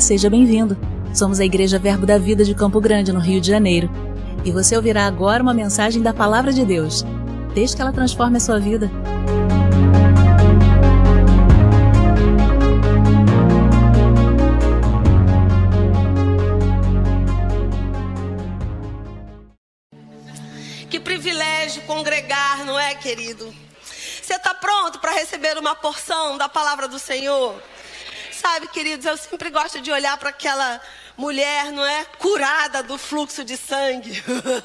Seja bem-vindo. Somos a Igreja Verbo da Vida de Campo Grande, no Rio de Janeiro. E você ouvirá agora uma mensagem da Palavra de Deus. Desde que ela transforme a sua vida. Que privilégio congregar, não é, querido? Você está pronto para receber uma porção da palavra do Senhor? Sabe, queridos, eu sempre gosto de olhar para aquela mulher, não é? Curada do fluxo de sangue.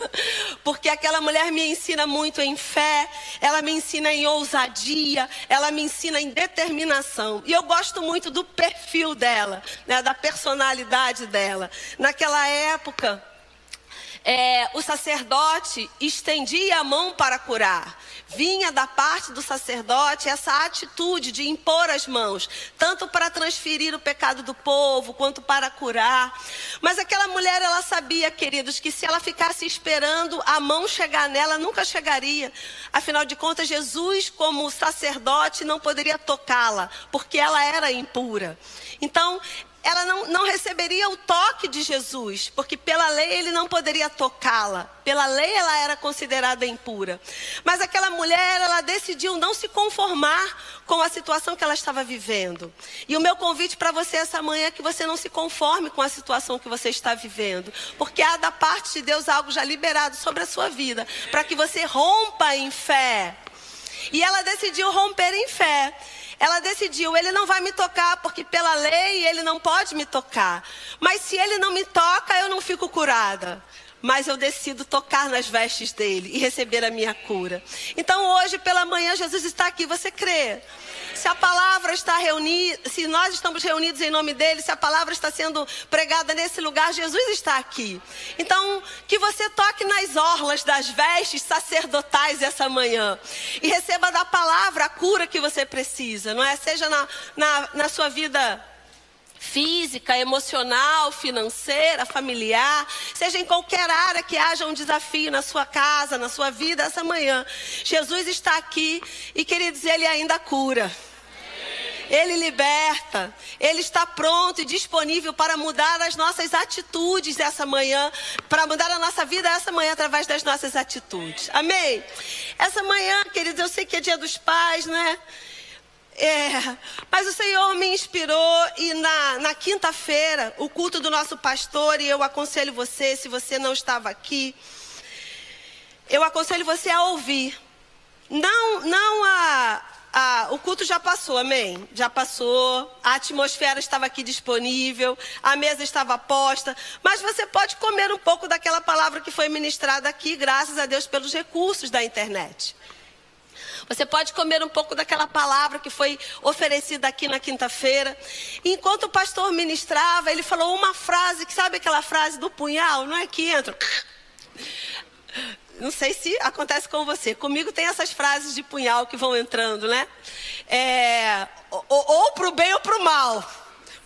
Porque aquela mulher me ensina muito em fé, ela me ensina em ousadia, ela me ensina em determinação. E eu gosto muito do perfil dela, né? da personalidade dela. Naquela época, é, o sacerdote estendia a mão para curar. Vinha da parte do sacerdote essa atitude de impor as mãos, tanto para transferir o pecado do povo, quanto para curar. Mas aquela mulher, ela sabia, queridos, que se ela ficasse esperando a mão chegar nela, nunca chegaria. Afinal de contas, Jesus, como sacerdote, não poderia tocá-la, porque ela era impura. Então, ela não, não receberia o toque de Jesus, porque pela lei ele não poderia tocá-la. Pela lei ela era considerada impura. Mas aquela mulher, ela decidiu não se conformar com a situação que ela estava vivendo. E o meu convite para você essa manhã é que você não se conforme com a situação que você está vivendo, porque há da parte de Deus algo já liberado sobre a sua vida, para que você rompa em fé. E ela decidiu romper em fé. Ela decidiu, ele não vai me tocar, porque pela lei ele não pode me tocar. Mas se ele não me toca, eu não fico curada mas eu decido tocar nas vestes dele e receber a minha cura. Então hoje pela manhã Jesus está aqui, você crê? Se a palavra está reunida, se nós estamos reunidos em nome dele, se a palavra está sendo pregada nesse lugar, Jesus está aqui. Então, que você toque nas orlas das vestes sacerdotais essa manhã e receba da palavra a cura que você precisa, não é? Seja na, na, na sua vida física, emocional, financeira, familiar, seja em qualquer área que haja um desafio na sua casa, na sua vida essa manhã. Jesus está aqui e, queridos, Ele ainda cura. Ele liberta, Ele está pronto e disponível para mudar as nossas atitudes essa manhã, para mudar a nossa vida essa manhã através das nossas atitudes. Amém? Essa manhã, queridos, eu sei que é dia dos pais, né? É, mas o Senhor me inspirou e na, na quinta-feira, o culto do nosso pastor, e eu aconselho você, se você não estava aqui, eu aconselho você a ouvir. Não, não a, a, o culto já passou, amém? Já passou, a atmosfera estava aqui disponível, a mesa estava posta, mas você pode comer um pouco daquela palavra que foi ministrada aqui, graças a Deus pelos recursos da internet. Você pode comer um pouco daquela palavra que foi oferecida aqui na quinta-feira. Enquanto o pastor ministrava, ele falou uma frase, que sabe aquela frase do punhal, não é que entra. Não sei se acontece com você. Comigo tem essas frases de punhal que vão entrando, né? É, ou, ou para o bem ou para o mal.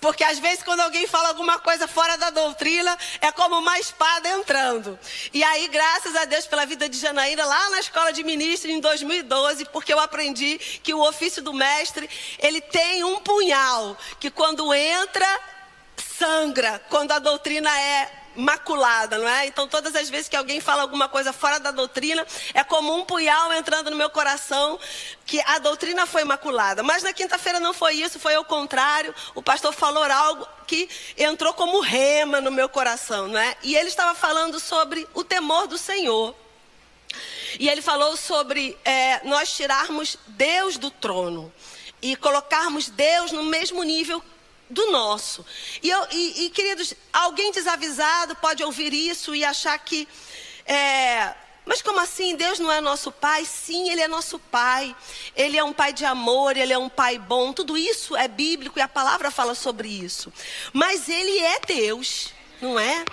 Porque às vezes quando alguém fala alguma coisa fora da doutrina, é como uma espada entrando. E aí, graças a Deus pela vida de Janaína, lá na escola de ministro em 2012, porque eu aprendi que o ofício do mestre, ele tem um punhal, que quando entra, sangra, quando a doutrina é maculada, não é? Então, todas as vezes que alguém fala alguma coisa fora da doutrina, é como um punhal entrando no meu coração que a doutrina foi maculada. Mas na quinta-feira não foi isso, foi o contrário. O pastor falou algo que entrou como rema no meu coração, não é? E ele estava falando sobre o temor do Senhor. E ele falou sobre é, nós tirarmos Deus do trono e colocarmos Deus no mesmo nível do nosso. E, eu, e, e, queridos, alguém desavisado pode ouvir isso e achar que. É, mas como assim? Deus não é nosso pai? Sim, Ele é nosso pai. Ele é um pai de amor, Ele é um pai bom. Tudo isso é bíblico e a palavra fala sobre isso. Mas Ele é Deus, não é?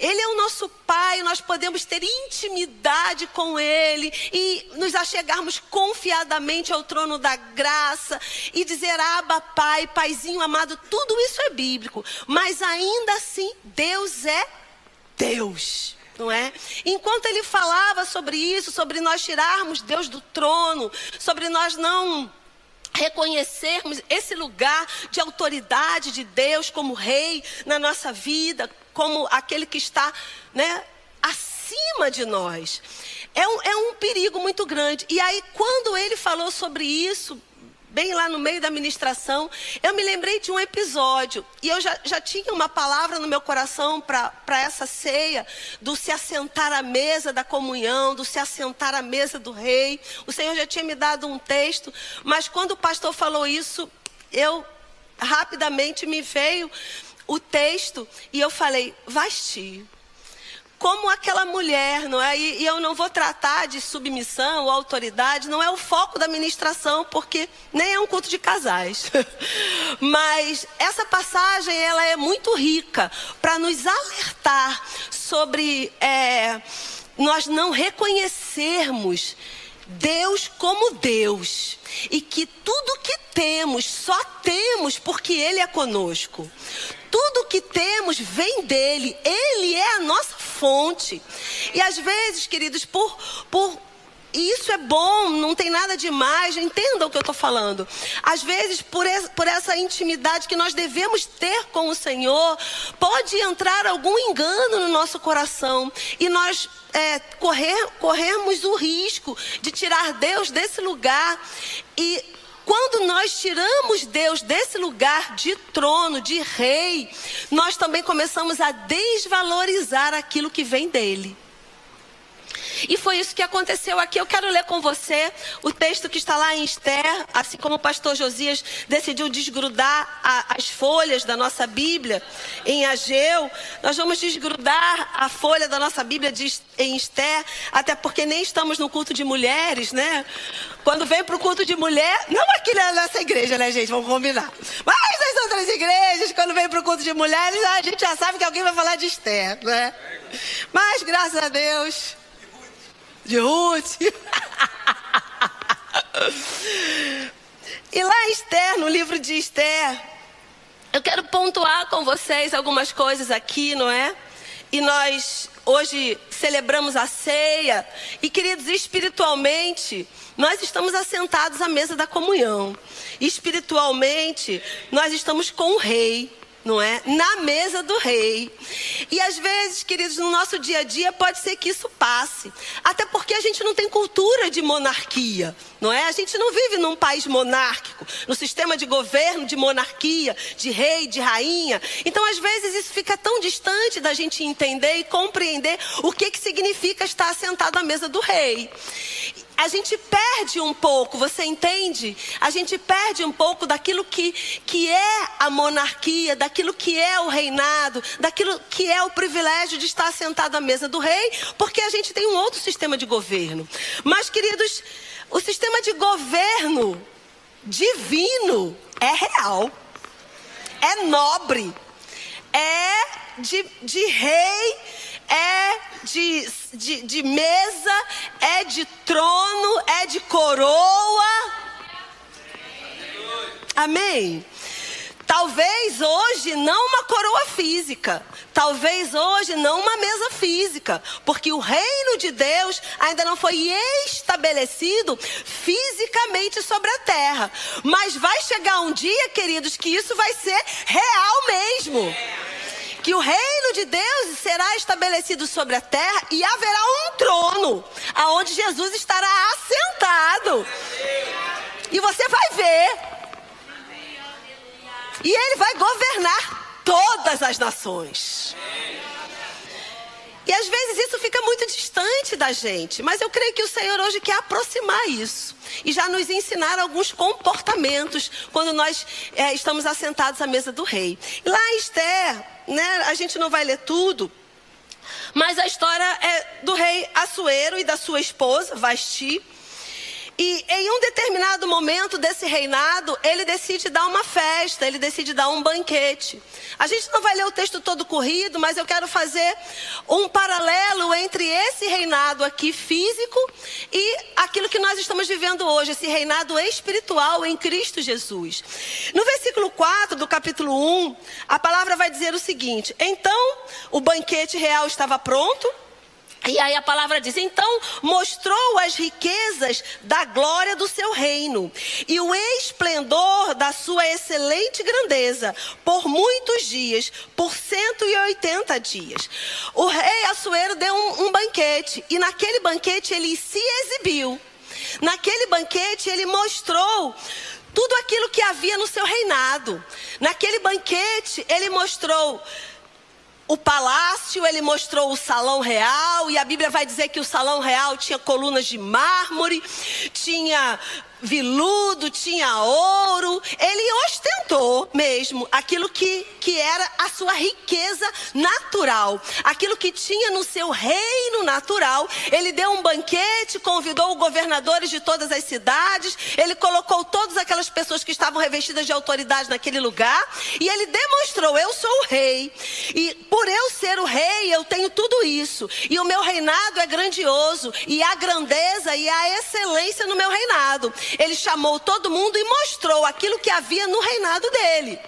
Ele é o nosso Pai, nós podemos ter intimidade com Ele e nos achegarmos confiadamente ao trono da graça e dizer: Aba, Pai, Paizinho amado, tudo isso é bíblico, mas ainda assim, Deus é Deus não é? Enquanto ele falava sobre isso, sobre nós tirarmos Deus do trono, sobre nós não reconhecermos esse lugar de autoridade de Deus como rei na nossa vida, como aquele que está né, acima de nós. É um, é um perigo muito grande. E aí, quando ele falou sobre isso, bem lá no meio da ministração, eu me lembrei de um episódio. E eu já, já tinha uma palavra no meu coração para essa ceia, do se assentar à mesa da comunhão, do se assentar à mesa do rei. O Senhor já tinha me dado um texto, mas quando o pastor falou isso, eu rapidamente me veio o texto e eu falei, vastir como aquela mulher, não é? E, e, eu não vou tratar de submissão ou autoridade, não é o foco da ministração, porque nem é um culto de casais. Mas essa passagem, ela é muito rica para nos alertar sobre é, nós não reconhecermos Deus como Deus. E que tudo que temos, só temos porque Ele é conosco. Tudo que temos vem dele. Ele é a nossa fonte. E às vezes, queridos, por, por isso é bom, não tem nada demais, entenda o que eu estou falando. Às vezes, por, esse, por essa intimidade que nós devemos ter com o Senhor, pode entrar algum engano no nosso coração e nós é, correr, corremos o risco de tirar Deus desse lugar e quando nós tiramos Deus desse lugar de trono, de rei, nós também começamos a desvalorizar aquilo que vem dele. E foi isso que aconteceu aqui. Eu quero ler com você o texto que está lá em Esther, assim como o pastor Josias decidiu desgrudar a, as folhas da nossa Bíblia em Ageu. Nós vamos desgrudar a folha da nossa Bíblia de, em Esther, até porque nem estamos no culto de mulheres, né? Quando vem para o culto de mulher, não aqui nessa igreja, né, gente? Vamos combinar. Mas nas outras igrejas, quando vem para o culto de mulheres, a gente já sabe que alguém vai falar de Esther, né? Mas graças a Deus, de Ruth. e lá Esther, no livro de Esther, eu quero pontuar com vocês algumas coisas aqui, não é? E nós hoje celebramos a ceia. E queridos, espiritualmente, nós estamos assentados à mesa da comunhão. Espiritualmente, nós estamos com o rei não é? Na mesa do rei. E às vezes, queridos, no nosso dia a dia pode ser que isso passe. Até porque a gente não tem cultura de monarquia, não é? A gente não vive num país monárquico, no sistema de governo de monarquia, de rei, de rainha. Então, às vezes, isso fica distante da gente entender e compreender o que, que significa estar sentado à mesa do rei a gente perde um pouco, você entende? A gente perde um pouco daquilo que, que é a monarquia, daquilo que é o reinado, daquilo que é o privilégio de estar sentado à mesa do rei, porque a gente tem um outro sistema de governo. Mas, queridos, o sistema de governo divino é real, é nobre, é de, de rei é de, de, de mesa, é de trono, é de coroa. Amém? Talvez hoje não uma coroa física, talvez hoje não uma mesa física, porque o reino de Deus ainda não foi estabelecido fisicamente sobre a terra. Mas vai chegar um dia, queridos, que isso vai ser real mesmo que o reino de Deus será estabelecido sobre a terra e haverá um trono aonde Jesus estará assentado. E você vai ver. E ele vai governar todas as nações. E às vezes isso fica muito distante da gente, mas eu creio que o Senhor hoje quer aproximar isso e já nos ensinar alguns comportamentos quando nós é, estamos assentados à mesa do rei. Lá em Esther, né, a gente não vai ler tudo, mas a história é do rei Assuero e da sua esposa, Vasti. E em um determinado momento desse reinado, ele decide dar uma festa, ele decide dar um banquete. A gente não vai ler o texto todo corrido, mas eu quero fazer um paralelo entre esse reinado aqui físico e aquilo que nós estamos vivendo hoje, esse reinado espiritual em Cristo Jesus. No versículo 4 do capítulo 1, a palavra vai dizer o seguinte: Então o banquete real estava pronto E aí a palavra diz: então mostrou as riquezas da glória do seu reino e o esplendor da sua excelente grandeza por muitos dias, por 180 dias. O rei Assuero deu um, um banquete e naquele banquete ele se exibiu. Naquele banquete ele mostrou tudo aquilo que havia no seu reinado. Naquele banquete ele mostrou o palácio, ele mostrou o salão real, e a Bíblia vai dizer que o salão real tinha colunas de mármore, tinha viludo, tinha ouro. Ele ostentou mesmo aquilo que, que era a sua riqueza natural, aquilo que tinha no seu reino natural. Ele deu um banquete, convidou governadores de todas as cidades, ele colocou todas aquelas pessoas que estavam revestidas de autoridade naquele lugar, e ele demonstrou: Eu sou o rei, e por eu ser o rei, eu tenho tudo isso, e o meu reinado é grandioso, e a grandeza e a excelência no meu reinado ele chamou todo mundo e mostrou aquilo que havia no reinado dele.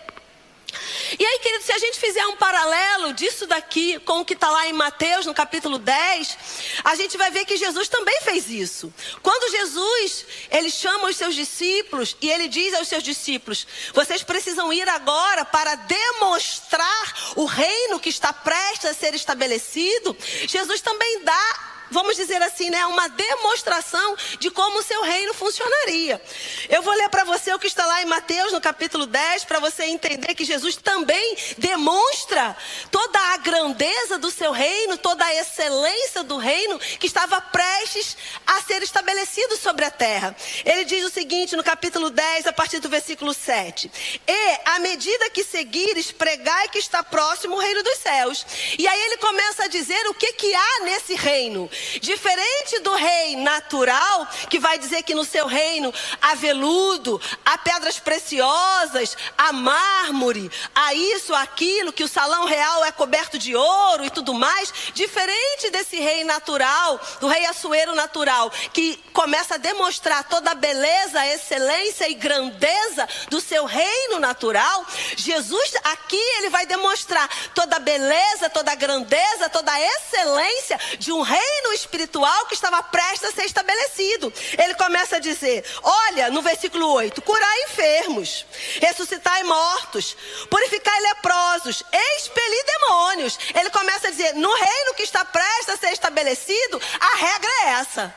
E aí, querido, se a gente fizer um paralelo disso daqui com o que está lá em Mateus, no capítulo 10, a gente vai ver que Jesus também fez isso. Quando Jesus, ele chama os seus discípulos e ele diz aos seus discípulos: vocês precisam ir agora para demonstrar o reino que está prestes a ser estabelecido. Jesus também dá vamos dizer assim, né, uma demonstração de como o seu reino funcionaria. Eu vou ler para você o que está lá em Mateus, no capítulo 10, para você entender que Jesus também demonstra toda a grandeza do seu reino, toda a excelência do reino que estava prestes a ser estabelecido sobre a terra. Ele diz o seguinte no capítulo 10, a partir do versículo 7: E à medida que seguires, pregai que está próximo o reino dos céus. E aí ele começa a dizer o que, que há nesse reino. Diferente do rei natural, que vai dizer que no seu reino há veludo, há pedras preciosas, há mármore, há isso, aquilo, que o salão real é coberto de ouro e tudo mais. Diferente desse rei natural, do rei Assuero natural, que começa a demonstrar toda a beleza, excelência e grandeza do seu reino natural, Jesus aqui ele vai demonstrar toda a beleza, toda a grandeza, toda a excelência de um reino espiritual que estava prestes a ser estabelecido. Ele começa a dizer: Olha, no versículo 8: curai enfermos, ressuscitai mortos, purificai leprosos, expelir demônios. Ele começa a dizer: no reino que está prestes a ser estabelecido, a regra é essa.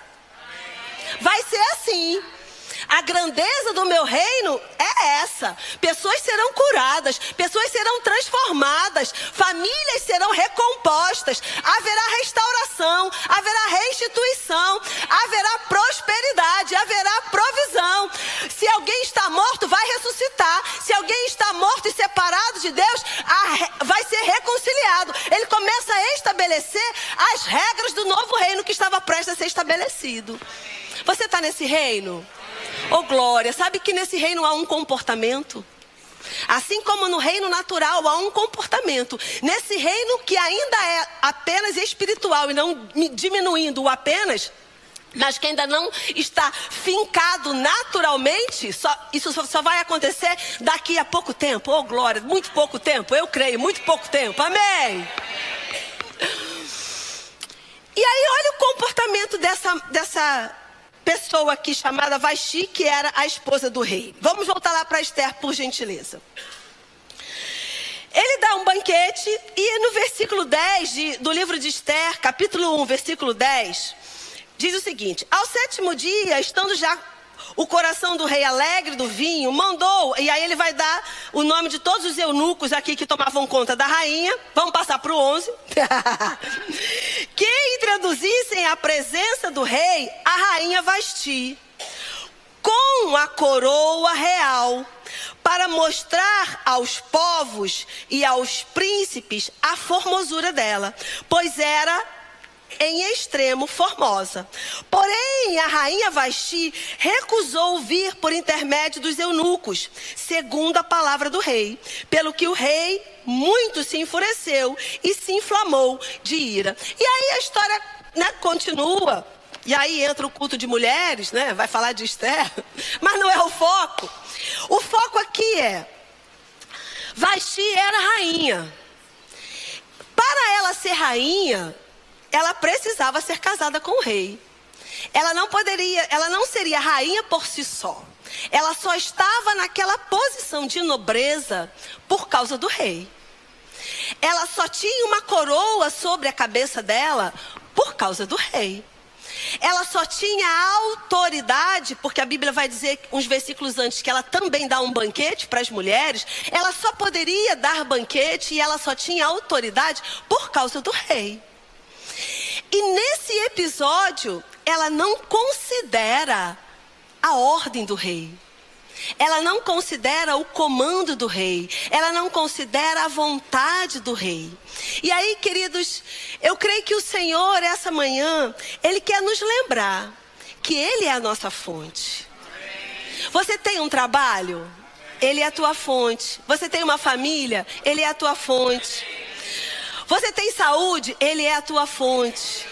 Vai ser assim. A grandeza do meu reino é essa. Pessoas serão curadas, pessoas serão transformadas, famílias serão recompostas, haverá restauração, haverá restituição, haverá prosperidade, haverá provisão. Se alguém está morto, vai ressuscitar. Se alguém está morto e separado de Deus, vai ser reconciliado. Ele começa a estabelecer as regras do novo reino que estava prestes a ser estabelecido. Você está nesse reino? Oh glória, sabe que nesse reino há um comportamento? Assim como no reino natural há um comportamento, nesse reino que ainda é apenas espiritual e não diminuindo o apenas, mas que ainda não está fincado naturalmente, só, isso só vai acontecer daqui a pouco tempo. Oh glória, muito pouco tempo, eu creio, muito pouco tempo. Amém. E aí olha o comportamento dessa, dessa pessoa aqui chamada Vasti, que era a esposa do rei. Vamos voltar lá para Esther, por gentileza. Ele dá um banquete e no versículo 10 de, do livro de Esther, capítulo 1, versículo 10, diz o seguinte: Ao sétimo dia, estando já o coração do rei alegre do vinho, mandou, e aí ele vai dar o nome de todos os eunucos aqui que tomavam conta da rainha, vamos passar para o 11, que introduzissem a presença do rei a rainha Vasti, com a coroa real, para mostrar aos povos e aos príncipes a formosura dela, pois era em extremo formosa. Porém, a rainha Vasti recusou vir por intermédio dos eunucos, segundo a palavra do rei, pelo que o rei muito se enfureceu e se inflamou de ira. E aí a história né, continua. E aí entra o culto de mulheres, né? Vai falar de Esther, mas não é o foco. O foco aqui é Vasti era rainha. Para ela ser rainha, ela precisava ser casada com o rei. Ela não poderia, ela não seria rainha por si só. Ela só estava naquela posição de nobreza por causa do rei. Ela só tinha uma coroa sobre a cabeça dela por causa do rei. Ela só tinha autoridade, porque a Bíblia vai dizer uns versículos antes que ela também dá um banquete para as mulheres. Ela só poderia dar banquete e ela só tinha autoridade por causa do rei. E nesse episódio, ela não considera a ordem do rei. Ela não considera o comando do rei. Ela não considera a vontade do rei. E aí, queridos, eu creio que o Senhor, essa manhã, Ele quer nos lembrar que Ele é a nossa fonte. Você tem um trabalho? Ele é a tua fonte. Você tem uma família? Ele é a tua fonte. Você tem saúde? Ele é a tua fonte.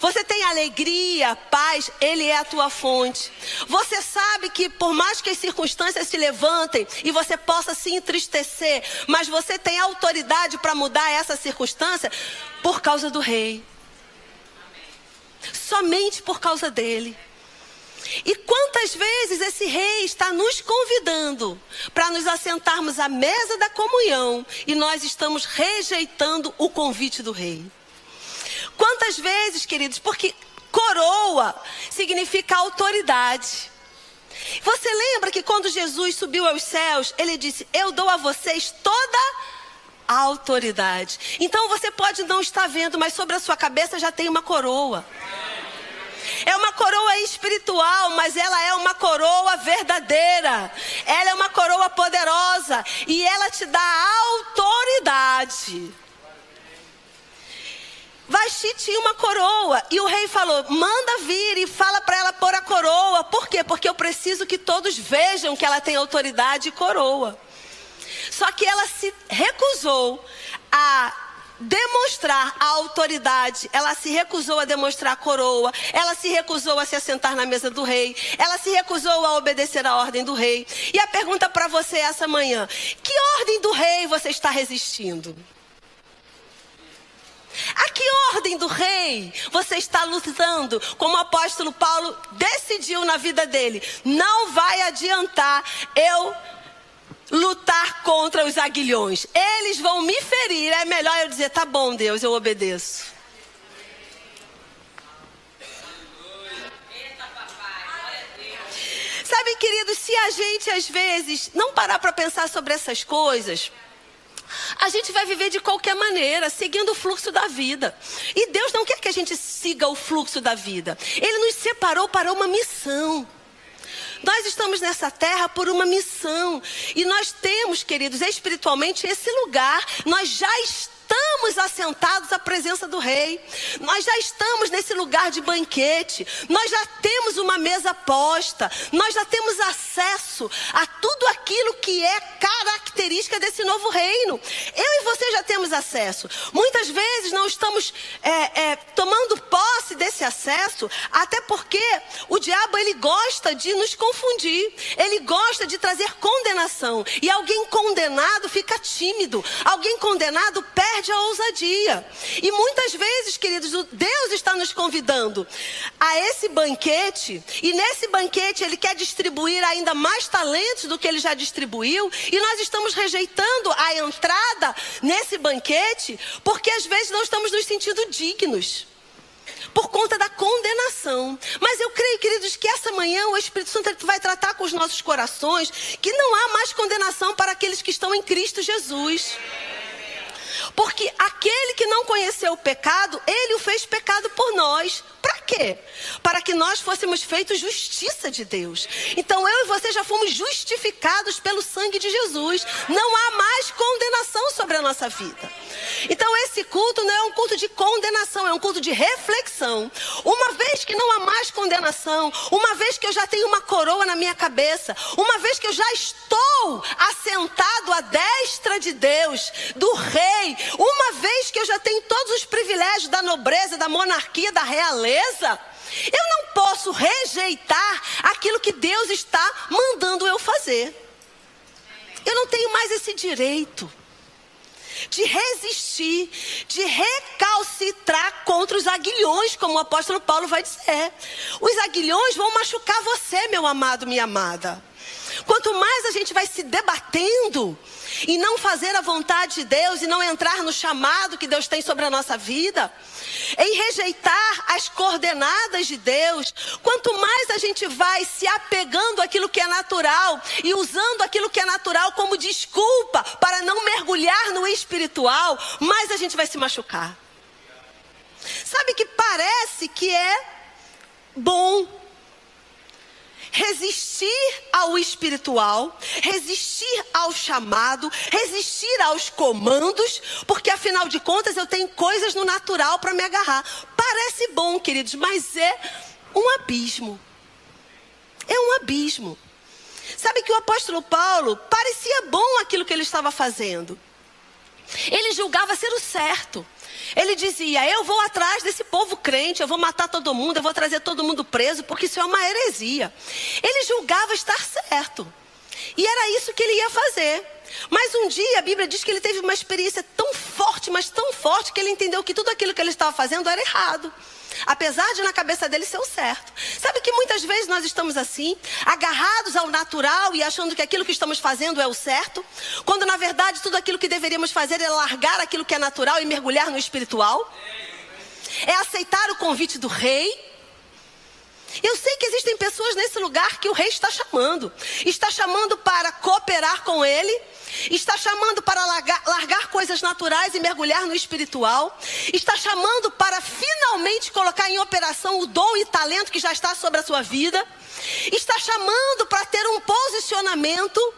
Você tem alegria, paz, Ele é a tua fonte. Você sabe que por mais que as circunstâncias se levantem e você possa se entristecer, mas você tem autoridade para mudar essa circunstância por causa do Rei. Somente por causa dele. E quantas vezes esse rei está nos convidando para nos assentarmos à mesa da comunhão e nós estamos rejeitando o convite do rei? Quantas vezes, queridos? Porque coroa significa autoridade. Você lembra que quando Jesus subiu aos céus, ele disse: Eu dou a vocês toda a autoridade. Então você pode não estar vendo, mas sobre a sua cabeça já tem uma coroa. É uma coroa espiritual, mas ela é uma coroa verdadeira. Ela é uma coroa poderosa e ela te dá autoridade. Vasti tinha uma coroa e o rei falou: manda vir e fala para ela pôr a coroa. Por quê? Porque eu preciso que todos vejam que ela tem autoridade e coroa. Só que ela se recusou a demonstrar a autoridade, ela se recusou a demonstrar a coroa, ela se recusou a se assentar na mesa do rei, ela se recusou a obedecer a ordem do rei. E a pergunta para você essa manhã: que ordem do rei você está resistindo? A que ordem do rei você está lutando? Como o apóstolo Paulo decidiu na vida dele: não vai adiantar eu lutar contra os aguilhões. Eles vão me ferir. É melhor eu dizer: tá bom, Deus, eu obedeço. Sabe, queridos, se a gente às vezes não parar para pensar sobre essas coisas, a gente vai viver de qualquer maneira, seguindo o fluxo da vida. E Deus não quer que a gente siga o fluxo da vida. Ele nos separou para uma missão. Nós estamos nessa terra por uma missão. E nós temos, queridos, espiritualmente esse lugar. Nós já estamos estamos assentados à presença do Rei. Nós já estamos nesse lugar de banquete. Nós já temos uma mesa posta. Nós já temos acesso a tudo aquilo que é característica desse novo reino. Eu e você já temos acesso. Muitas vezes não estamos é, é, tomando posse desse acesso, até porque o diabo ele gosta de nos confundir. Ele gosta de trazer condenação. E alguém condenado fica tímido. Alguém condenado perde perde a ousadia. E muitas vezes, queridos, Deus está nos convidando a esse banquete, e nesse banquete Ele quer distribuir ainda mais talentos do que Ele já distribuiu, e nós estamos rejeitando a entrada nesse banquete, porque às vezes não estamos nos sentindo dignos por conta da condenação. Mas eu creio, queridos, que essa manhã o Espírito Santo vai tratar com os nossos corações que não há mais condenação para aqueles que estão em Cristo Jesus. Porque aquele que não conheceu o pecado, ele o fez pecado por nós. Para quê? Para que nós fôssemos feitos justiça de Deus. Então eu e você já fomos justificados pelo sangue de Jesus. Não há mais condenação sobre a nossa vida. Então esse culto não é um culto de condenação, é um culto de reflexão. Uma vez que não há mais condenação, uma vez que eu já tenho uma coroa na minha cabeça, uma vez que eu já estou assentado à destra de Deus, do rei, uma vez que eu já tenho todos os privilégios da nobreza, da monarquia, da realeza, eu não posso rejeitar aquilo que Deus está mandando eu fazer. Eu não tenho mais esse direito. de resistir, de recalcitrar contra os aguilhões, como o apóstolo Paulo vai dizer. Os aguilhões vão machucar você, meu amado, minha amada. Quanto mais a gente vai se debatendo e não fazer a vontade de Deus e não entrar no chamado que Deus tem sobre a nossa vida, em rejeitar as coordenadas de Deus, quanto mais a gente vai se apegando àquilo que é natural e usando aquilo que é natural como desculpa para não mergulhar no espiritual, mais a gente vai se machucar. Sabe que parece que é bom resistir ao espiritual, resistir ao chamado, resistir aos comandos, porque afinal de contas eu tenho coisas no natural para me agarrar. Parece bom, queridos, mas é um abismo. É um abismo. Sabe que o apóstolo Paulo parecia bom aquilo que ele estava fazendo. Ele julgava ser o certo. Ele dizia: Eu vou atrás desse povo crente, eu vou matar todo mundo, eu vou trazer todo mundo preso, porque isso é uma heresia. Ele julgava estar certo. E era isso que ele ia fazer. Mas um dia a Bíblia diz que ele teve uma experiência tão forte, mas tão forte, que ele entendeu que tudo aquilo que ele estava fazendo era errado. Apesar de na cabeça dele ser o certo. Sabe que muitas vezes nós estamos assim, agarrados ao natural e achando que aquilo que estamos fazendo é o certo, quando na verdade tudo aquilo que deveríamos fazer é largar aquilo que é natural e mergulhar no espiritual. É aceitar o convite do rei. Eu sei que existem pessoas nesse lugar que o rei está chamando. Está chamando para cooperar com ele Está chamando para largar, largar, coisas naturais e mergulhar no espiritual. Está chamando para finalmente colocar em operação o dom e talento que já está sobre a sua vida. Está chamando para ter um posicionamento.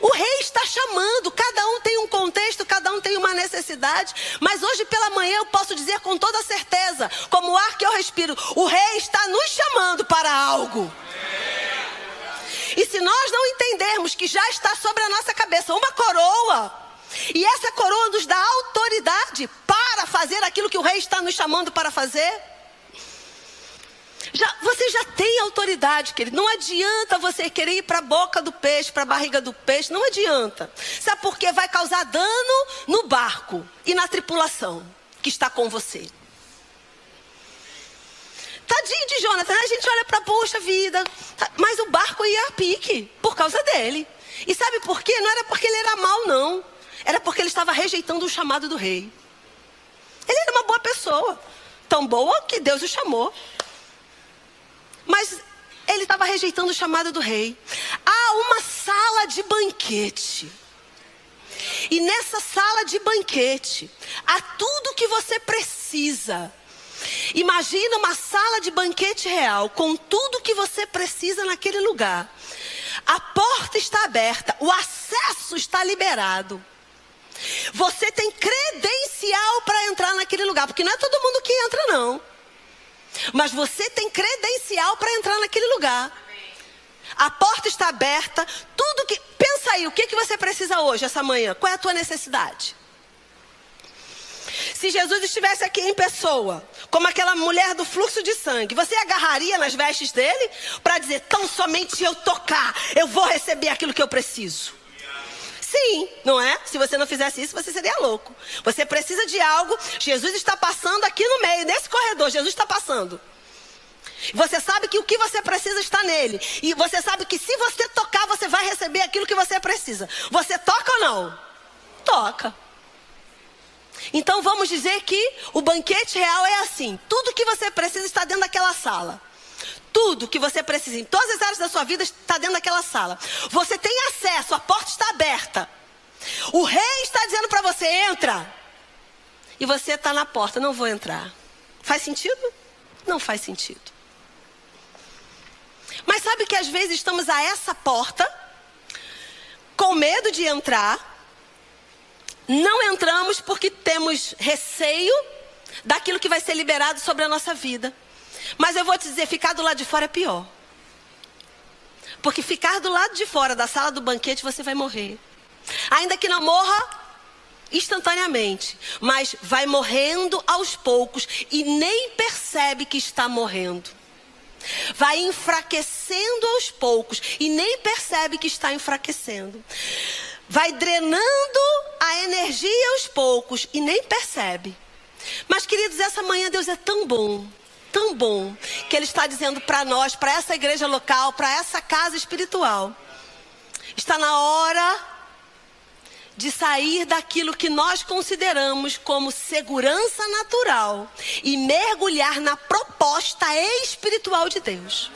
O rei está chamando, cada um tem um contexto, cada um tem uma necessidade, mas hoje pela manhã eu posso dizer com toda certeza, como o ar que eu respiro, o rei está nos chamando para algo. E se nós não entendermos que já está sobre a nossa cabeça uma coroa, e essa coroa nos dá autoridade para fazer aquilo que o rei está nos chamando para fazer, já, você já tem autoridade, querido. Não adianta você querer ir para a boca do peixe, para a barriga do peixe. Não adianta. Sabe por quê? Vai causar dano no barco e na tripulação que está com você. Tadinho de Jonathan, a gente olha para, poxa vida, tá, mas o barco ia a pique por causa dele. E sabe por quê? Não era porque ele era mau, não. Era porque ele estava rejeitando o chamado do rei. Ele era uma boa pessoa, tão boa que Deus o chamou. Mas ele estava rejeitando o chamado do rei. Há uma sala de banquete. E nessa sala de banquete, há tudo que você precisa Imagina uma sala de banquete real com tudo que você precisa naquele lugar. A porta está aberta, o acesso está liberado. Você tem credencial para entrar naquele lugar, porque não é todo mundo que entra, não. Mas você tem credencial para entrar naquele lugar. A porta está aberta, tudo que. Pensa aí, o que, que você precisa hoje, essa manhã? Qual é a tua necessidade? Se Jesus estivesse aqui em pessoa, como aquela mulher do fluxo de sangue, você agarraria nas vestes dele para dizer: tão somente eu tocar, eu vou receber aquilo que eu preciso? Sim, não é? Se você não fizesse isso, você seria louco. Você precisa de algo, Jesus está passando aqui no meio, nesse corredor, Jesus está passando. Você sabe que o que você precisa está nele. E você sabe que se você tocar, você vai receber aquilo que você precisa. Você toca ou não? Toca. Então vamos dizer que o banquete real é assim: tudo que você precisa está dentro daquela sala. Tudo que você precisa em todas as áreas da sua vida está dentro daquela sala. Você tem acesso, a porta está aberta. O rei está dizendo para você: entra. E você está na porta, não vou entrar. Faz sentido? Não faz sentido. Mas sabe que às vezes estamos a essa porta, com medo de entrar, não entramos porque temos receio daquilo que vai ser liberado sobre a nossa vida. Mas eu vou te dizer, ficar do lado de fora é pior. Porque ficar do lado de fora da sala do banquete você vai morrer. Ainda que não morra instantaneamente, mas vai morrendo aos poucos e nem percebe que está morrendo. Vai enfraquecendo aos poucos e nem percebe que está enfraquecendo. vai drenando a energia aos poucos e nem percebe. Mas, queridos, essa manhã Deus é tão bom, tão bom, que Ele está dizendo para nós, para essa igreja local, para essa casa espiritual: está na hora de sair daquilo que nós consideramos como segurança natural e mergulhar na proposta espiritual de Deus.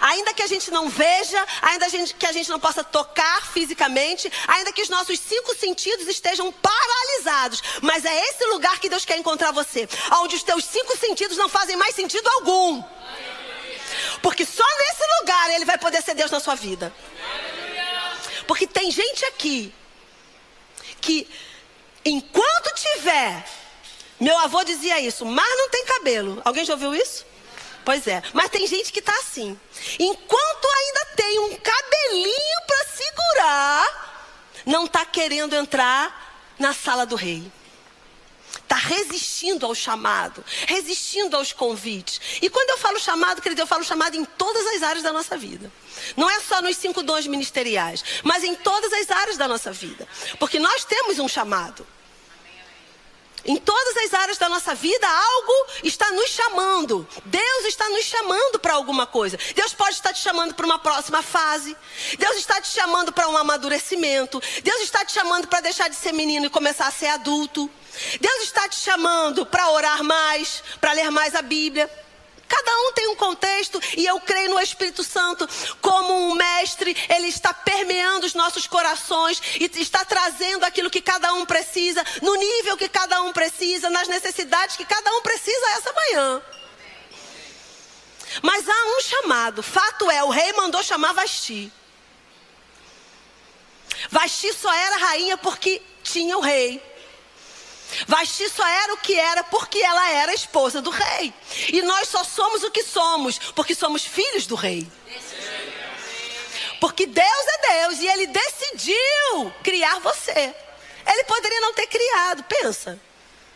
Ainda que a gente não veja, ainda que a gente não possa tocar fisicamente, ainda que os nossos cinco sentidos estejam paralisados, mas é esse lugar que Deus quer encontrar você, onde os teus cinco sentidos não fazem mais sentido algum. Porque só nesse lugar ele vai poder ser Deus na sua vida. Porque tem gente aqui que enquanto tiver, meu avô dizia isso, mas não tem cabelo. Alguém já ouviu isso? Pois é, mas tem gente que está assim. Enquanto ainda tem um cabelinho para segurar, não está querendo entrar na sala do rei. Está resistindo ao chamado, resistindo aos convites. E quando eu falo chamado, querido, eu falo chamado em todas as áreas da nossa vida. Não é só nos cinco dons ministeriais, mas em todas as áreas da nossa vida. Porque nós temos um chamado. Em todas as áreas da nossa vida, algo está nos chamando. Deus está nos chamando para alguma coisa. Deus pode estar te chamando para uma próxima fase. Deus está te chamando para um amadurecimento. Deus está te chamando para deixar de ser menino e começar a ser adulto. Deus está te chamando para orar mais, para ler mais a Bíblia. Cada um tem um contexto e eu creio no Espírito Santo como um mestre, ele está permeando os nossos corações e está trazendo aquilo que cada um precisa, no nível que cada um precisa, nas necessidades que cada um precisa essa manhã. Mas há um chamado, fato é, o rei mandou chamar Vasti. Vasti só era rainha porque tinha o rei. Vasti só era o que era porque ela era esposa do rei. E nós só somos o que somos porque somos filhos do rei. Porque Deus é Deus e Ele decidiu criar você. Ele poderia não ter criado, pensa.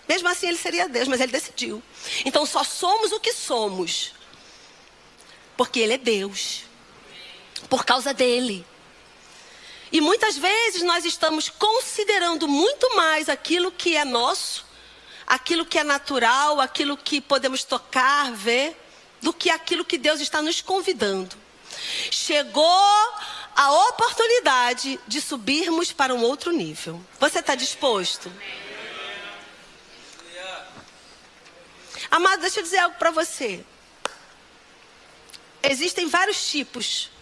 Mesmo assim, Ele seria Deus, mas Ele decidiu. Então só somos o que somos porque Ele é Deus. Por causa dele. E muitas vezes nós estamos considerando muito mais aquilo que é nosso, aquilo que é natural, aquilo que podemos tocar, ver, do que aquilo que Deus está nos convidando. Chegou a oportunidade de subirmos para um outro nível. Você está disposto? Amado, deixa eu dizer algo para você. Existem vários tipos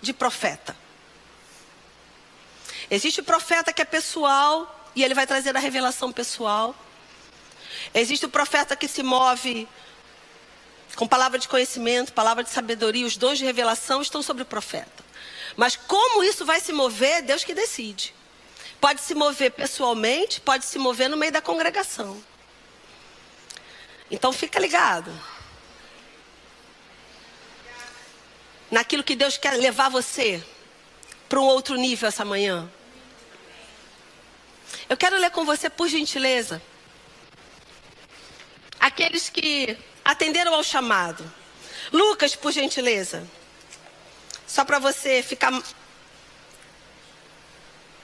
de profeta. Existe o profeta que é pessoal e ele vai trazer a revelação pessoal. Existe o profeta que se move com palavra de conhecimento, palavra de sabedoria, os dons de revelação estão sobre o profeta. Mas como isso vai se mover, Deus que decide. Pode se mover pessoalmente, pode se mover no meio da congregação. Então fica ligado. Naquilo que Deus quer levar você para um outro nível essa manhã. Eu quero ler com você, por gentileza, aqueles que atenderam ao chamado. Lucas, por gentileza. Só para você ficar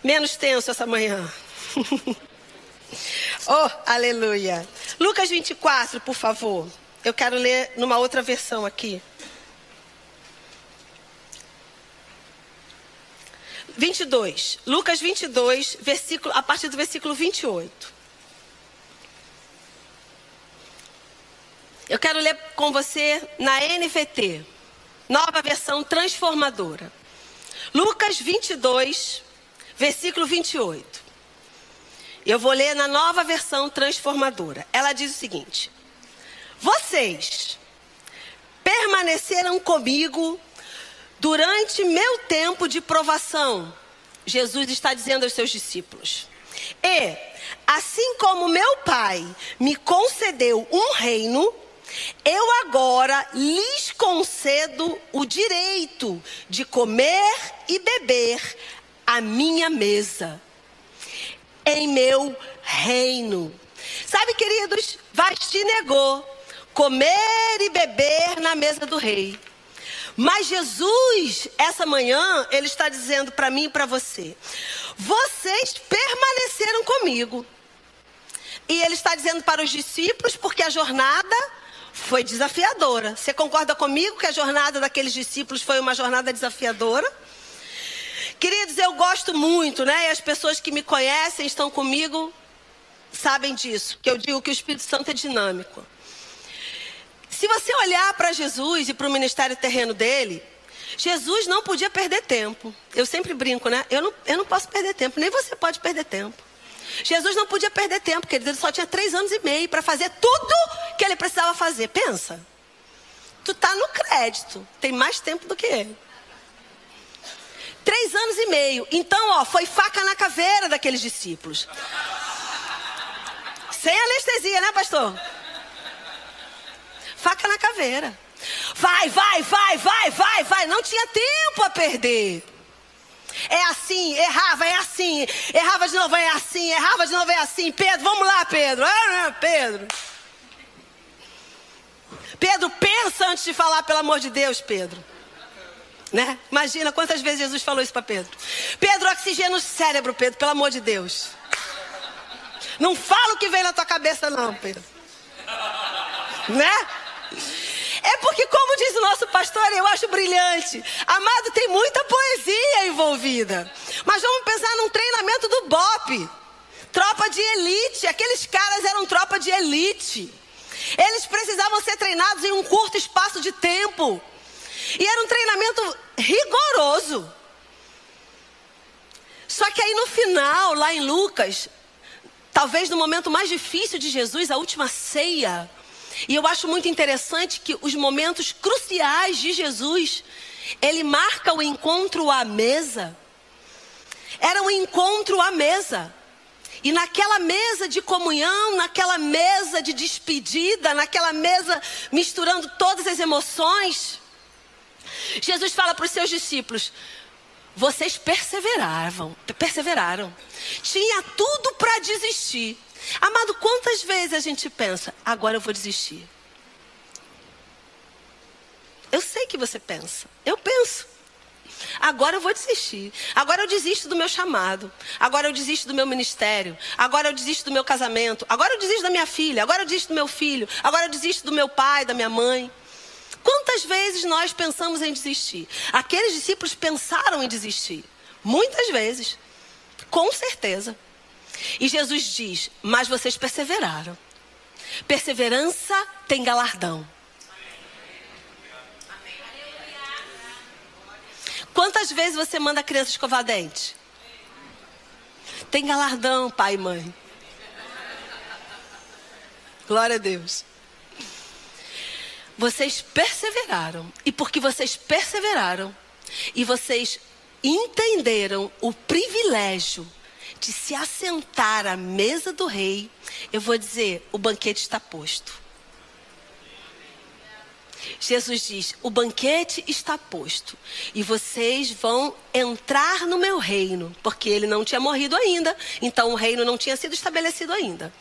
menos tenso essa manhã. oh, aleluia. Lucas 24, por favor. Eu quero ler numa outra versão aqui. 22. Lucas 22, versículo, a partir do versículo 28. Eu quero ler com você na NVT, nova versão transformadora. Lucas 22, versículo 28. Eu vou ler na nova versão transformadora. Ela diz o seguinte: Vocês permaneceram comigo Durante meu tempo de provação, Jesus está dizendo aos seus discípulos: E, assim como meu Pai me concedeu um reino, eu agora lhes concedo o direito de comer e beber a minha mesa, em meu reino. Sabe, queridos, Vasti negou comer e beber na mesa do rei. Mas Jesus, essa manhã, ele está dizendo para mim e para você: vocês permaneceram comigo. E ele está dizendo para os discípulos, porque a jornada foi desafiadora. Você concorda comigo que a jornada daqueles discípulos foi uma jornada desafiadora? Queridos, eu gosto muito, né? E as pessoas que me conhecem, estão comigo, sabem disso. Que eu digo que o Espírito Santo é dinâmico. Se você olhar para Jesus e para o ministério terreno dele, Jesus não podia perder tempo. Eu sempre brinco, né? Eu não, eu não posso perder tempo, nem você pode perder tempo. Jesus não podia perder tempo, porque ele só tinha três anos e meio para fazer tudo que ele precisava fazer. Pensa. Tu tá no crédito, tem mais tempo do que ele. Três anos e meio. Então, ó, foi faca na caveira daqueles discípulos. Sem anestesia, né, pastor? Faca na caveira. Vai, vai, vai, vai, vai, vai. Não tinha tempo a perder. É assim, errava, é assim. Errava de novo, é assim. Errava de novo, é assim. Pedro, vamos lá, Pedro. Ah, Pedro. Pedro, pensa antes de falar, pelo amor de Deus, Pedro. Né? Imagina quantas vezes Jesus falou isso para Pedro. Pedro, oxigênio no cérebro, Pedro, pelo amor de Deus. Não fala o que vem na tua cabeça, não, Pedro. Né? É porque, como diz o nosso pastor, eu acho brilhante. Amado, tem muita poesia envolvida. Mas vamos pensar num treinamento do BOP. Tropa de elite. Aqueles caras eram tropa de elite. Eles precisavam ser treinados em um curto espaço de tempo. E era um treinamento rigoroso. Só que aí no final, lá em Lucas, talvez no momento mais difícil de Jesus, a última ceia, e eu acho muito interessante que os momentos cruciais de Jesus, ele marca o encontro à mesa. Era um encontro à mesa. E naquela mesa de comunhão, naquela mesa de despedida, naquela mesa misturando todas as emoções, Jesus fala para os seus discípulos: vocês perseveravam, perseveraram. Tinha tudo para desistir. Amado, quantas vezes a gente pensa, agora eu vou desistir? Eu sei que você pensa. Eu penso. Agora eu vou desistir. Agora eu desisto do meu chamado. Agora eu desisto do meu ministério. Agora eu desisto do meu casamento. Agora eu desisto da minha filha. Agora eu desisto do meu filho. Agora eu desisto do meu pai, da minha mãe. Quantas vezes nós pensamos em desistir? Aqueles discípulos pensaram em desistir. Muitas vezes. Com certeza. E Jesus diz: Mas vocês perseveraram. Perseverança tem galardão. Quantas vezes você manda a criança escovar dente? Tem galardão, pai e mãe. Glória a Deus. Vocês perseveraram. E porque vocês perseveraram e vocês entenderam o privilégio de se assentar à mesa do rei, eu vou dizer: o banquete está posto. Jesus diz: o banquete está posto e vocês vão entrar no meu reino, porque ele não tinha morrido ainda, então o reino não tinha sido estabelecido ainda.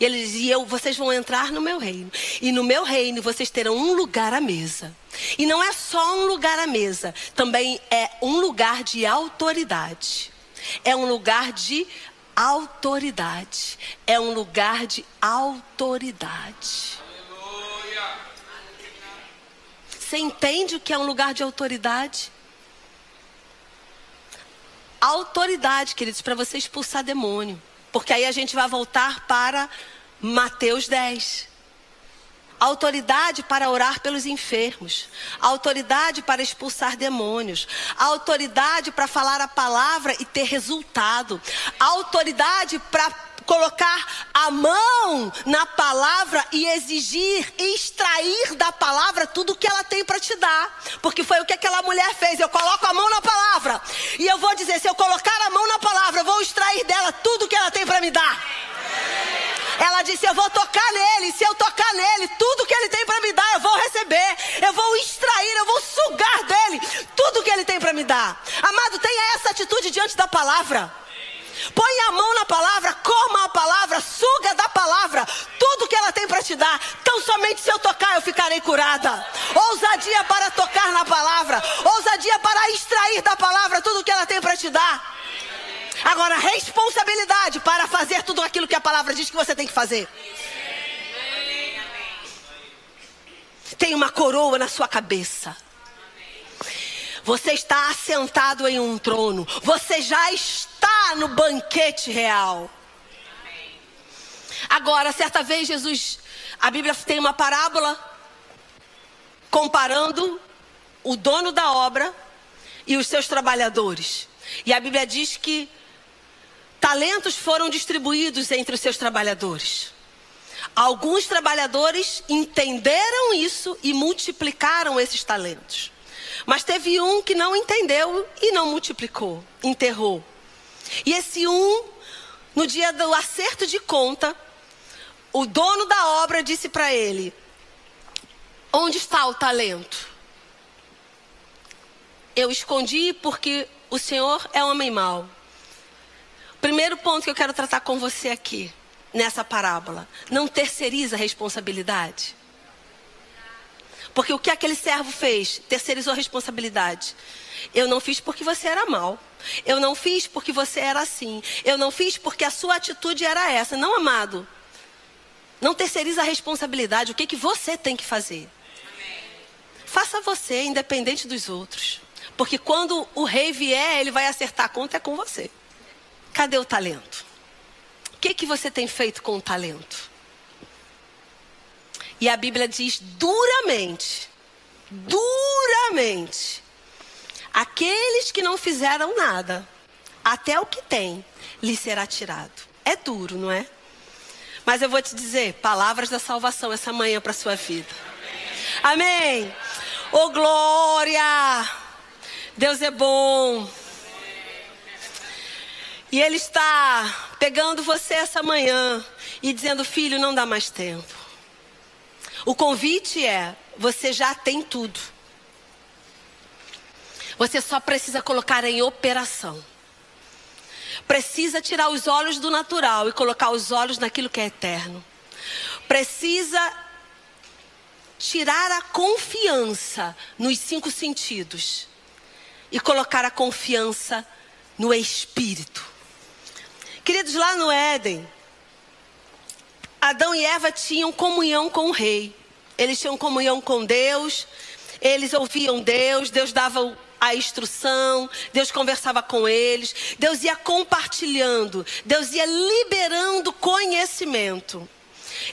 E ele dizia: vocês vão entrar no meu reino, e no meu reino vocês terão um lugar à mesa. E não é só um lugar à mesa, também é um lugar de autoridade é um lugar de autoridade. É um lugar de autoridade. Você entende o que é um lugar de autoridade? Autoridade, queridos, para você expulsar demônio. Porque aí a gente vai voltar para Mateus 10 autoridade para orar pelos enfermos, autoridade para expulsar demônios, autoridade para falar a palavra e ter resultado, autoridade para colocar a mão na palavra e exigir extrair da palavra tudo o que ela tem para te dar. Porque foi o que aquela mulher fez. Eu coloco a mão na palavra e eu vou dizer: se eu colocar a mão na palavra, eu vou extrair dela tudo o que ela tem para me dar. Ela disse: Eu vou tocar nele. Se eu tocar nele, tudo que ele tem para me dar, eu vou receber. Eu vou extrair, eu vou sugar dele tudo que ele tem para me dar. Amado, tenha essa atitude diante da palavra. Põe a mão na palavra, coma a palavra, suga da palavra tudo que ela tem para te dar. Tão somente se eu tocar eu ficarei curada. ousadia para tocar na palavra, ousadia para extrair da palavra tudo que ela tem para te dar. Agora, responsabilidade para fazer tudo aquilo que a palavra diz que você tem que fazer. Tem uma coroa na sua cabeça. Você está assentado em um trono. Você já está no banquete real. Agora, certa vez, Jesus, a Bíblia tem uma parábola comparando o dono da obra e os seus trabalhadores. E a Bíblia diz que talentos foram distribuídos entre os seus trabalhadores. Alguns trabalhadores entenderam isso e multiplicaram esses talentos. Mas teve um que não entendeu e não multiplicou, enterrou. E esse um, no dia do acerto de conta, o dono da obra disse para ele: Onde está o talento? Eu escondi porque o Senhor é homem mau. Primeiro ponto que eu quero tratar com você aqui, nessa parábola: não terceiriza a responsabilidade. Porque o que aquele servo fez? Terceirizou a responsabilidade. Eu não fiz porque você era mal. Eu não fiz porque você era assim. Eu não fiz porque a sua atitude era essa. Não, amado. Não terceiriza a responsabilidade. O que, que você tem que fazer? Faça você, independente dos outros. Porque quando o rei vier, ele vai acertar a conta é com você. Cadê o talento? O que, que você tem feito com o talento? E a Bíblia diz duramente, duramente, aqueles que não fizeram nada, até o que tem, lhe será tirado. É duro, não é? Mas eu vou te dizer, palavras da salvação essa manhã para sua vida. Amém. Oh glória! Deus é bom. E Ele está pegando você essa manhã e dizendo: Filho, não dá mais tempo. O convite é: você já tem tudo. Você só precisa colocar em operação precisa tirar os olhos do natural e colocar os olhos naquilo que é eterno. Precisa tirar a confiança nos cinco sentidos e colocar a confiança no espírito. Queridos, lá no Éden, Adão e Eva tinham comunhão com o rei. Eles tinham comunhão com Deus, eles ouviam Deus, Deus dava a instrução, Deus conversava com eles, Deus ia compartilhando, Deus ia liberando conhecimento.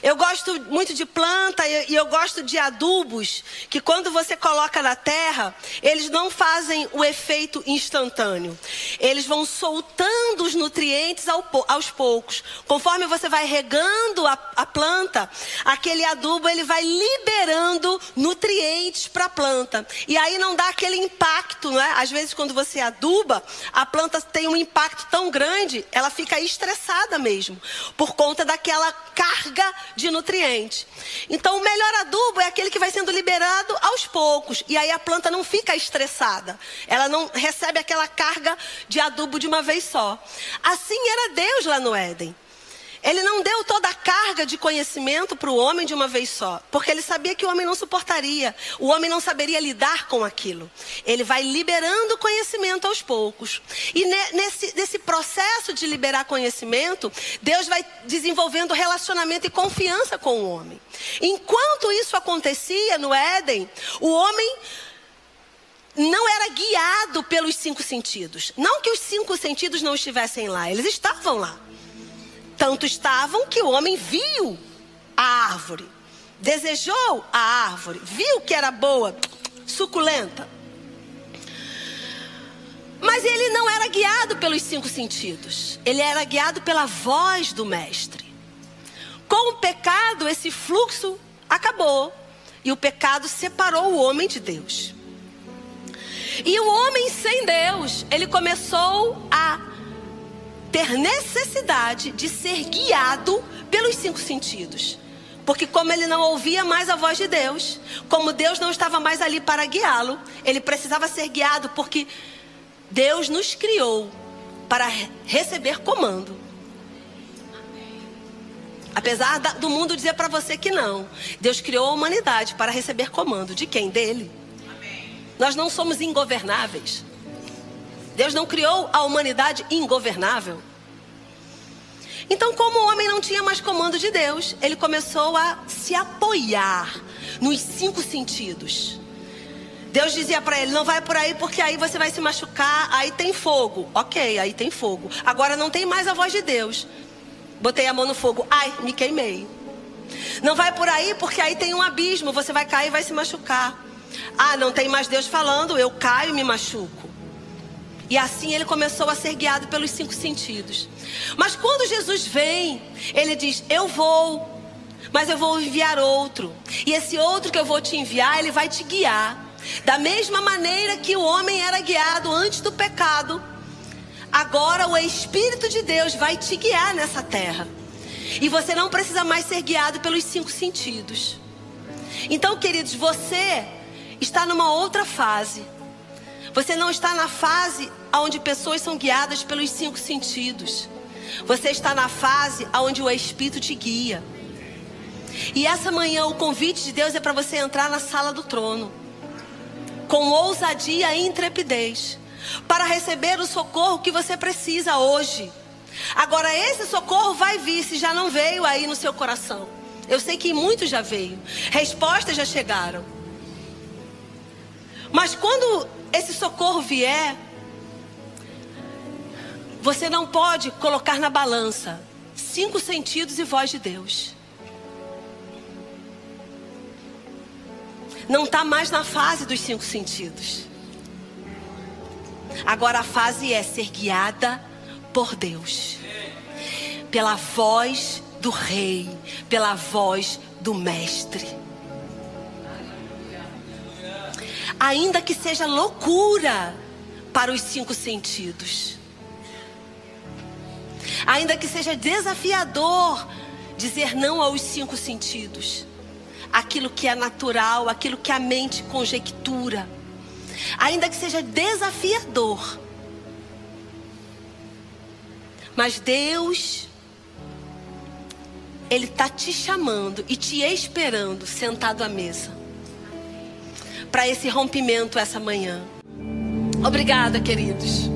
Eu gosto muito de planta e eu gosto de adubos que quando você coloca na terra, eles não fazem o efeito instantâneo. Eles vão soltando os nutrientes aos poucos. Conforme você vai regando a, a planta, aquele adubo ele vai liberando nutrientes para a planta. E aí não dá aquele impacto, não é? Às vezes quando você aduba, a planta tem um impacto tão grande, ela fica estressada mesmo, por conta daquela carga de nutrientes. Então, o melhor adubo é aquele que vai sendo liberado aos poucos. E aí a planta não fica estressada. Ela não recebe aquela carga de adubo de uma vez só. Assim era Deus lá no Éden. Ele não deu toda a carga de conhecimento para o homem de uma vez só, porque ele sabia que o homem não suportaria, o homem não saberia lidar com aquilo. Ele vai liberando conhecimento aos poucos. E nesse, nesse processo de liberar conhecimento, Deus vai desenvolvendo relacionamento e confiança com o homem. Enquanto isso acontecia no Éden, o homem não era guiado pelos cinco sentidos. Não que os cinco sentidos não estivessem lá, eles estavam lá. Tanto estavam que o homem viu a árvore, desejou a árvore, viu que era boa, suculenta. Mas ele não era guiado pelos cinco sentidos, ele era guiado pela voz do Mestre. Com o pecado, esse fluxo acabou e o pecado separou o homem de Deus. E o homem sem Deus, ele começou a ter necessidade de ser guiado pelos cinco sentidos. Porque, como ele não ouvia mais a voz de Deus, como Deus não estava mais ali para guiá-lo, ele precisava ser guiado, porque Deus nos criou para receber comando. Apesar do mundo dizer para você que não. Deus criou a humanidade para receber comando. De quem? Dele. Nós não somos ingovernáveis. Deus não criou a humanidade ingovernável. Então, como o homem não tinha mais comando de Deus, ele começou a se apoiar nos cinco sentidos. Deus dizia para ele: não vai por aí porque aí você vai se machucar, aí tem fogo. Ok, aí tem fogo. Agora não tem mais a voz de Deus. Botei a mão no fogo, ai, me queimei. Não vai por aí porque aí tem um abismo, você vai cair e vai se machucar. Ah, não tem mais Deus falando, eu caio e me machuco. E assim ele começou a ser guiado pelos cinco sentidos. Mas quando Jesus vem, ele diz: Eu vou, mas eu vou enviar outro. E esse outro que eu vou te enviar, ele vai te guiar. Da mesma maneira que o homem era guiado antes do pecado, agora o Espírito de Deus vai te guiar nessa terra. E você não precisa mais ser guiado pelos cinco sentidos. Então, queridos, você está numa outra fase. Você não está na fase onde pessoas são guiadas pelos cinco sentidos. Você está na fase onde o Espírito te guia. E essa manhã o convite de Deus é para você entrar na sala do trono com ousadia e intrepidez para receber o socorro que você precisa hoje. Agora esse socorro vai vir se já não veio aí no seu coração. Eu sei que muitos já veio. Respostas já chegaram. Mas quando esse socorro vier, você não pode colocar na balança cinco sentidos e voz de Deus. Não está mais na fase dos cinco sentidos. Agora a fase é ser guiada por Deus, pela voz do Rei, pela voz do Mestre. Ainda que seja loucura para os cinco sentidos. Ainda que seja desafiador dizer não aos cinco sentidos. Aquilo que é natural, aquilo que a mente conjectura. Ainda que seja desafiador. Mas Deus, Ele está te chamando e te esperando sentado à mesa para esse rompimento essa manhã. Obrigada, queridos.